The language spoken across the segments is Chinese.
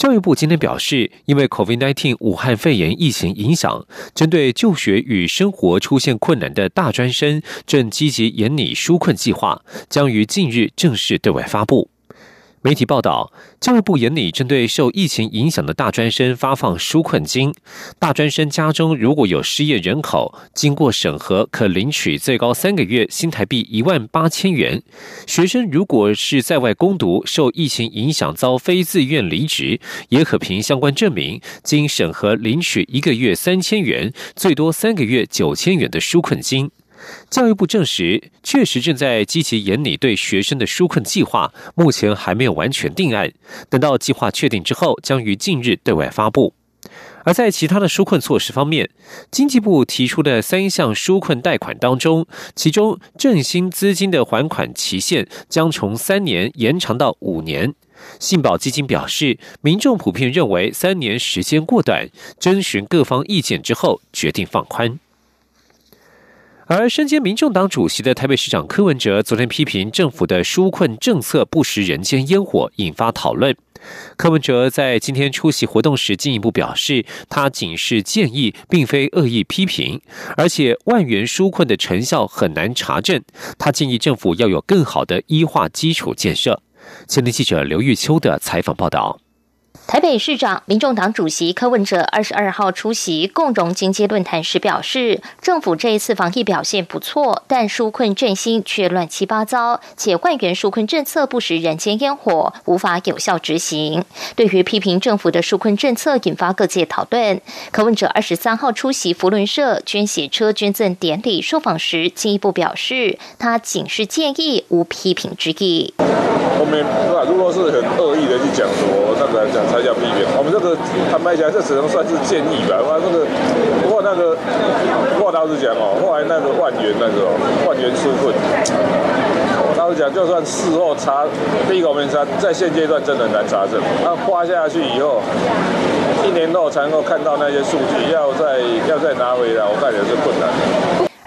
教育部今天表示，因为 COVID-19 武汉肺炎疫情影响，针对就学与生活出现困难的大专生，正积极研拟纾困计划，将于近日正式对外发布。媒体报道，教育部研拟针对受疫情影响的大专生发放纾困金。大专生家中如果有失业人口，经过审核可领取最高三个月新台币一万八千元。学生如果是在外攻读，受疫情影响遭非自愿离职，也可凭相关证明，经审核领取一个月三千元，最多三个月九千元的纾困金。教育部证实，确实正在积极研拟对学生的纾困计划，目前还没有完全定案。等到计划确定之后，将于近日对外发布。而在其他的纾困措施方面，经济部提出的三项纾困贷款当中，其中振兴资金的还款期限将从三年延长到五年。信保基金表示，民众普遍认为三年时间过短，征询各方意见之后决定放宽。而身兼民众党主席的台北市长柯文哲昨天批评政府的纾困政策不食人间烟火，引发讨论。柯文哲在今天出席活动时进一步表示，他仅是建议，并非恶意批评，而且万元纾困的成效很难查证。他建议政府要有更好的医化基础建设。前天记者刘玉秋的采访报道。台北市长、民众党主席柯文哲二十二号出席共荣经济论坛时表示，政府这一次防疫表现不错，但纾困振兴却乱七八糟，且万元纾困政策不食人间烟火，无法有效执行。对于批评政府的纾困政策引发各界讨论，柯文哲二十三号出席福伦社捐血车捐赠典礼受访时，进一步表示，他仅是建议，无批评之意。后面是吧？如果是很恶意的去讲说，那个来讲才。叫批评，我们这个坦白讲，这只能算是建议吧。哇，那个不过那个不过老实讲哦，后来那个万元那个万元纾困，老实讲，就算事后查，第一个我们查，在现阶段真的难查证。那花下去以后，一年后才能够看到那些数据，要再要再拿回来，我感觉是困难。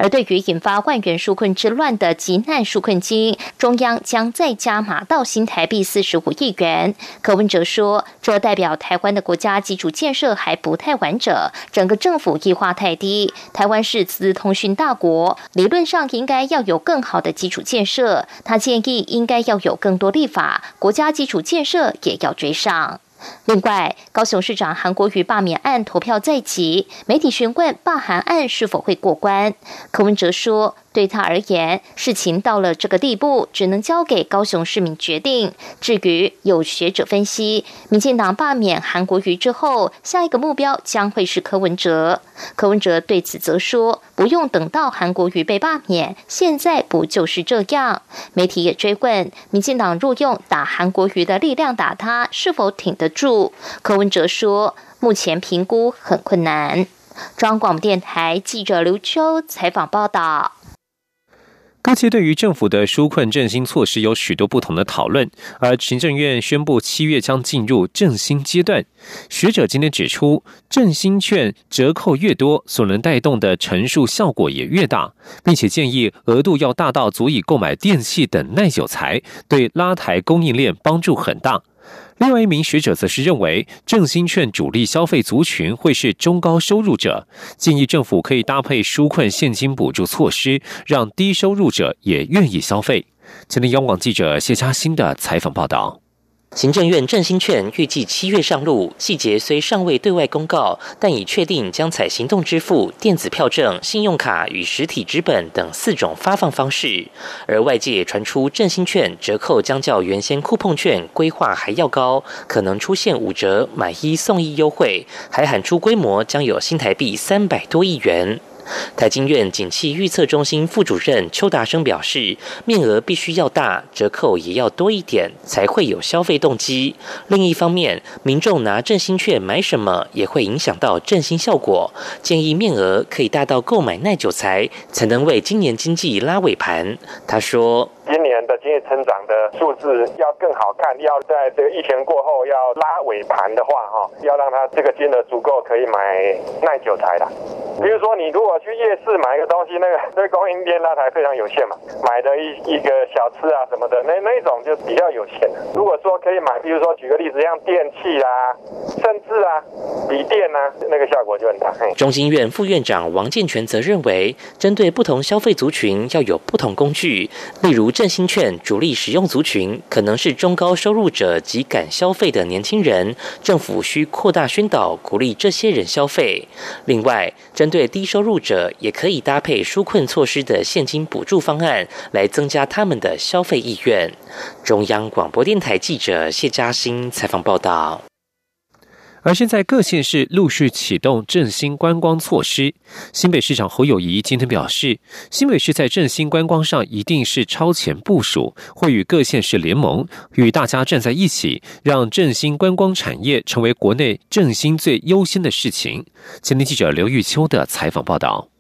而对于引发万元纾困之乱的急难纾困金，中央将再加码到新台币四十五亿元。柯文哲说，这代表台湾的国家基础建设还不太完整，整个政府异化太低。台湾是资通讯大国，理论上应该要有更好的基础建设。他建议应该要有更多立法，国家基础建设也要追上。另外，高雄市长韩国瑜罢免案投票在即，媒体询问罢韩案是否会过关，柯文哲说。对他而言，事情到了这个地步，只能交给高雄市民决定。至于有学者分析，民进党罢免韩国瑜之后，下一个目标将会是柯文哲。柯文哲对此则说：“不用等到韩国瑜被罢免，现在不就是这样？”媒体也追问，民进党若用打韩国瑜的力量打他，是否挺得住？柯文哲说：“目前评估很困难。”中央广播电台记者刘秋采访报道。各界对于政府的纾困振兴措施有许多不同的讨论，而行政院宣布七月将进入振兴阶段。学者今天指出，振兴券折扣越多，所能带动的乘数效果也越大，并且建议额度要大到足以购买电器等耐久材，对拉抬供应链帮助很大。另外一名学者则是认为，振兴券主力消费族群会是中高收入者，建议政府可以搭配纾困现金补助措施，让低收入者也愿意消费。前天央广记者谢佳欣的采访报道。行政院振兴券预计七月上路，细节虽尚未对外公告，但已确定将采行动支付、电子票证、信用卡与实体纸本等四种发放方式。而外界传出振兴券折扣将较原先酷碰券规划还要高，可能出现五折买一送一优惠，还喊出规模将有新台币三百多亿元。台经院景气预测中心副主任邱达生表示，面额必须要大，折扣也要多一点，才会有消费动机。另一方面，民众拿振兴券买什么，也会影响到振兴效果。建议面额可以大到购买耐久材，才能为今年经济拉尾盘。他说。今年的经济成长的数字要更好看，要在这个疫情过后要拉尾盘的话，哈，要让它这个金额足够可以买耐久材的。比如说，你如果去夜市买一个东西，那个这供应链那台非常有限嘛，买的一一个小吃啊什么的，那那种就比较有限。如果说可以买，比如说举个例子，像电器啊，甚至啊笔电啊，那个效果就很大。中经院副院长王建全则认为，针对不同消费族群要有不同工具，例如振兴券主力使用族群可能是中高收入者及敢消费的年轻人，政府需扩大宣导，鼓励这些人消费。另外，针对低收入者，也可以搭配纾困措施的现金补助方案，来增加他们的消费意愿。中央广播电台记者谢嘉欣采访报道。而现在各县市陆续启动振兴观光措施。新北市长侯友谊今天表示，新北市在振兴观光上一定是超前部署，会与各县市联盟，与大家站在一起，让振兴观光产业成为国内振兴最优先的事情。今天记者刘玉秋的采访报道。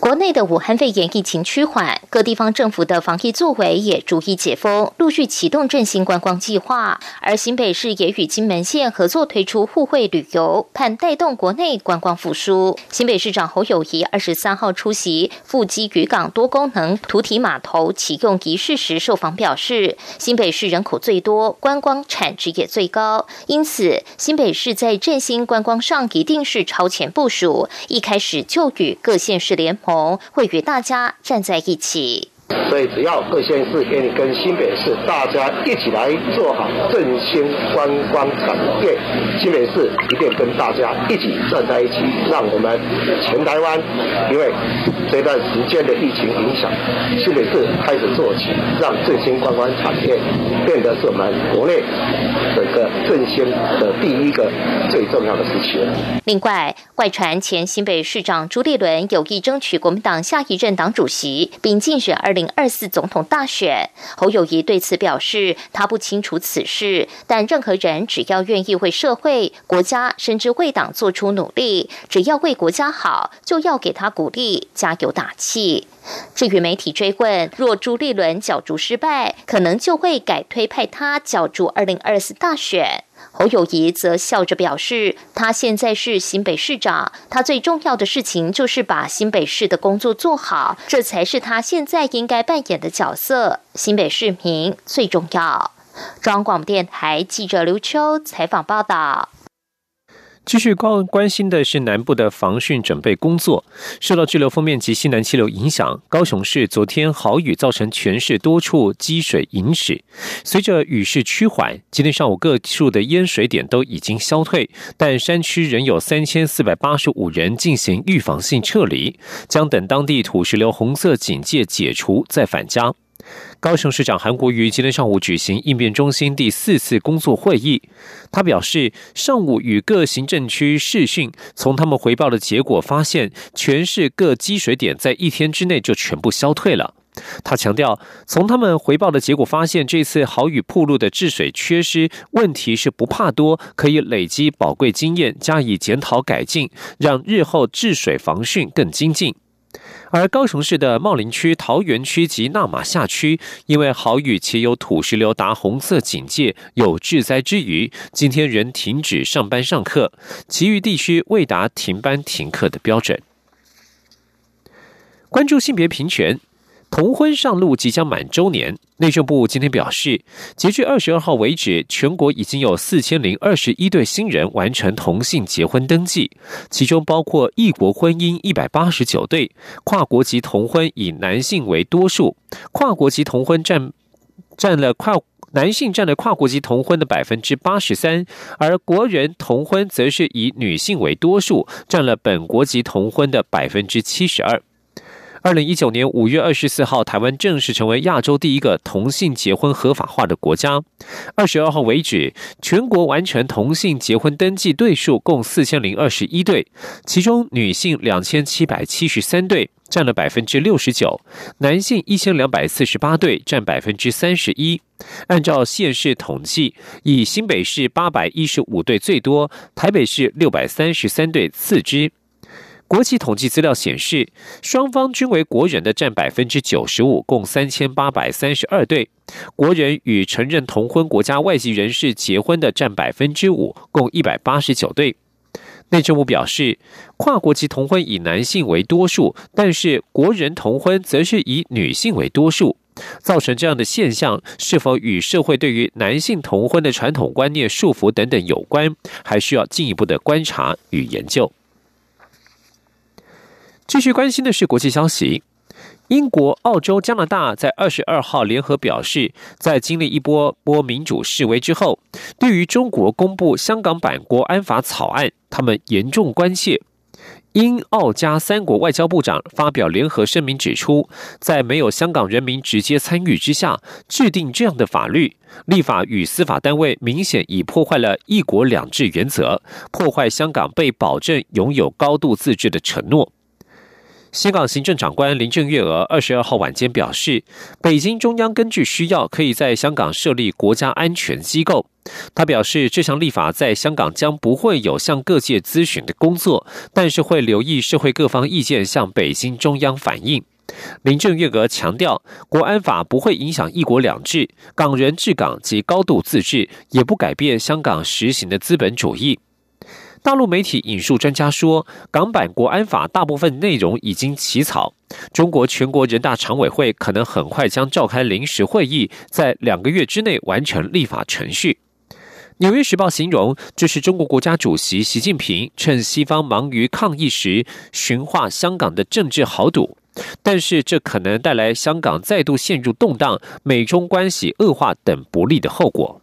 国内的武汉肺炎疫情趋缓，各地方政府的防疫作为也逐一解封，陆续启动振兴观光计划。而新北市也与金门县合作推出互惠旅游，盼带动国内观光复苏。新北市长侯友谊二十三号出席富基渔港多功能土体码头启用仪式时受访表示，新北市人口最多，观光产值也最高，因此新北市在振兴观光上一定是超前部署，一开始就与各县市联。红会与大家站在一起。所以，只要各县市愿意跟新北市大家一起来做好振兴观光产业，新北市一定跟大家一起站在一起，让我们全台湾，因为这段时间的疫情影响，新北市开始做起，让振兴观光产业变得是我们国内整个振兴的第一个最重要的事情。另外，外传前新北市长朱立伦有意争取国民党下一任党主席，并竞选二。零二四总统大选，侯友谊对此表示，他不清楚此事，但任何人只要愿意为社会、国家甚至为党做出努力，只要为国家好，就要给他鼓励、加油打气。至于媒体追问，若朱立伦角逐失败，可能就会改推派他角逐二零二四大选。侯友谊则笑着表示，他现在是新北市长，他最重要的事情就是把新北市的工作做好，这才是他现在应该扮演的角色。新北市民最重要。中央广播电台记者刘秋采访报道。继续关关心的是南部的防汛准备工作。受到滞留封面及西南气流影响，高雄市昨天豪雨造成全市多处积水引史。随着雨势趋缓，今天上午各处的淹水点都已经消退，但山区仍有三千四百八十五人进行预防性撤离，将等当地土石流红色警戒解除再返家。高雄市长韩国瑜今天上午举行应变中心第四次工作会议，他表示，上午与各行政区视讯，从他们回报的结果发现，全市各积水点在一天之内就全部消退了。他强调，从他们回报的结果发现，这次豪雨铺路的治水缺失问题是不怕多，可以累积宝贵经验，加以检讨改进，让日后治水防汛更精进。而高雄市的茂林区、桃园区及纳马夏区，因为豪雨且有土石流达红色警戒，有致灾之余，今天仍停止上班上课，其余地区未达停班停课的标准。关注性别平权。同婚上路即将满周年，内政部今天表示，截至二十二号为止，全国已经有四千零二十一对新人完成同性结婚登记，其中包括异国婚姻一百八十九对，跨国籍同婚以男性为多数，跨国籍同婚占占了跨男性占了跨国籍同婚的百分之八十三，而国人同婚则是以女性为多数，占了本国籍同婚的百分之七十二。二零一九年五月二十四号，台湾正式成为亚洲第一个同性结婚合法化的国家。二十二号为止，全国完成同性结婚登记对数共四千零二十一对，其中女性两千七百七十三对，占了百分之六十九；男性一千两百四十八对，占百分之三十一。按照县市统计，以新北市八百一十五对最多，台北市六百三十三对次之。国际统计资料显示，双方均为国人的占百分之九十五，共三千八百三十二对；国人与承认同婚国家外籍人士结婚的占百分之五，共一百八十九对。内政部表示，跨国籍同婚以男性为多数，但是国人同婚则是以女性为多数。造成这样的现象，是否与社会对于男性同婚的传统观念束缚等等有关，还需要进一步的观察与研究。继续关心的是国际消息，英国、澳洲、加拿大在二十二号联合表示，在经历一波波民主示威之后，对于中国公布香港版国安法草案，他们严重关切。英、澳、加三国外交部长发表联合声明，指出，在没有香港人民直接参与之下，制定这样的法律立法与司法单位，明显已破坏了一国两制原则，破坏香港被保证拥有高度自治的承诺。香港行政长官林郑月娥二十二号晚间表示，北京中央根据需要，可以在香港设立国家安全机构。他表示，这项立法在香港将不会有向各界咨询的工作，但是会留意社会各方意见，向北京中央反映。林郑月娥强调，国安法不会影响一国两制、港人治港及高度自治，也不改变香港实行的资本主义。大陆媒体引述专家说，港版国安法大部分内容已经起草，中国全国人大常委会可能很快将召开临时会议，在两个月之内完成立法程序。纽约时报形容这是中国国家主席习近平趁西方忙于抗疫时寻化香港的政治豪赌，但是这可能带来香港再度陷入动荡、美中关系恶化等不利的后果。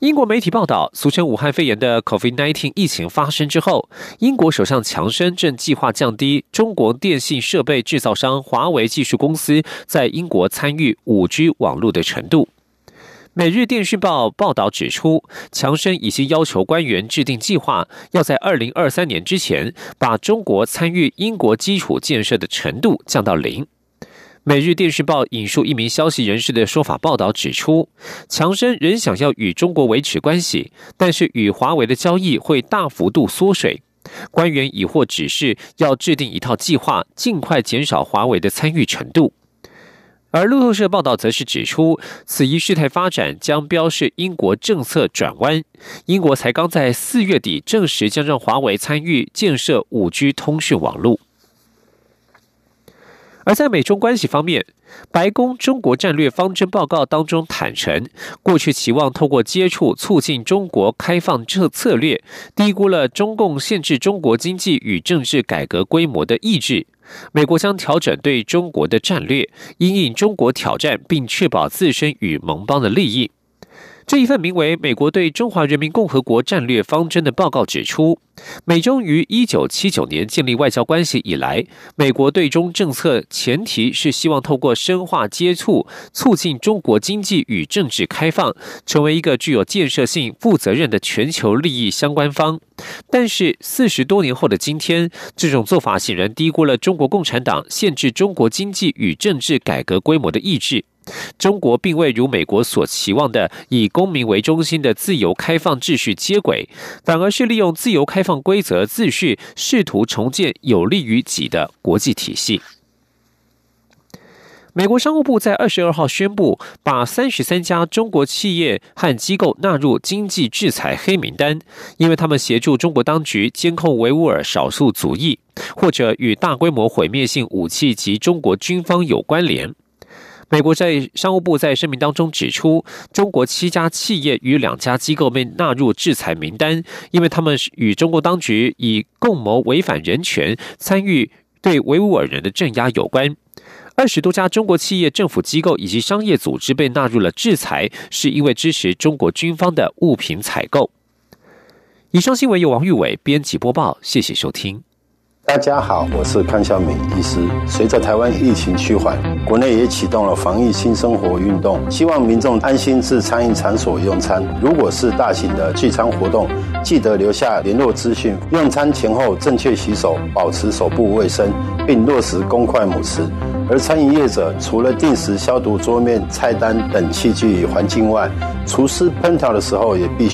英国媒体报道，俗称武汉肺炎的 COVID-19 疫情发生之后，英国首相强生正计划降低中国电信设备制造商华为技术公司在英国参与 5G 网络的程度。每日电讯报报道指出，强生已经要求官员制定计划，要在2023年之前把中国参与英国基础建设的程度降到零。每日电讯报引述一名消息人士的说法报道指出，强生仍想要与中国维持关系，但是与华为的交易会大幅度缩水。官员已获指示要制定一套计划，尽快减少华为的参与程度。而路透社报道则是指出，此一事态发展将标示英国政策转弯。英国才刚在四月底证实将让华为参与建设五 G 通讯网络。而在美中关系方面，白宫中国战略方针报告当中坦诚，过去期望透过接触促进中国开放策策略，低估了中共限制中国经济与政治改革规模的意志。美国将调整对中国的战略，因应中国挑战，并确保自身与盟邦的利益。这一份名为《美国对中华人民共和国战略方针》的报告指出，美中于一九七九年建立外交关系以来，美国对中政策前提是希望透过深化接触，促进中国经济与政治开放，成为一个具有建设性、负责任的全球利益相关方。但是，四十多年后的今天，这种做法显然低估了中国共产党限制中国经济与政治改革规模的意志。中国并未如美国所期望的以公民为中心的自由开放秩序接轨，反而是利用自由开放规则秩序，试图重建有利于己的国际体系。美国商务部在二十二号宣布，把三十三家中国企业和机构纳入经济制裁黑名单，因为他们协助中国当局监控维吾尔少数族裔，或者与大规模毁灭性武器及中国军方有关联。美国在商务部在声明当中指出，中国七家企业与两家机构被纳入制裁名单，因为他们与中国当局以共谋违反人权、参与对维吾尔人的镇压有关。二十多家中国企业、政府机构以及商业组织被纳入了制裁，是因为支持中国军方的物品采购。以上新闻由王玉伟编辑播报，谢谢收听。大家好，我是康小敏医师。随着台湾疫情趋缓，国内也启动了防疫新生活运动，希望民众安心至餐饮场所用餐。如果是大型的聚餐活动，记得留下联络资讯。用餐前后正确洗手，保持手部卫生，并落实公筷母匙。而餐饮业者除了定时消毒桌面、菜单等器具与环境外，厨师烹调的时候也必。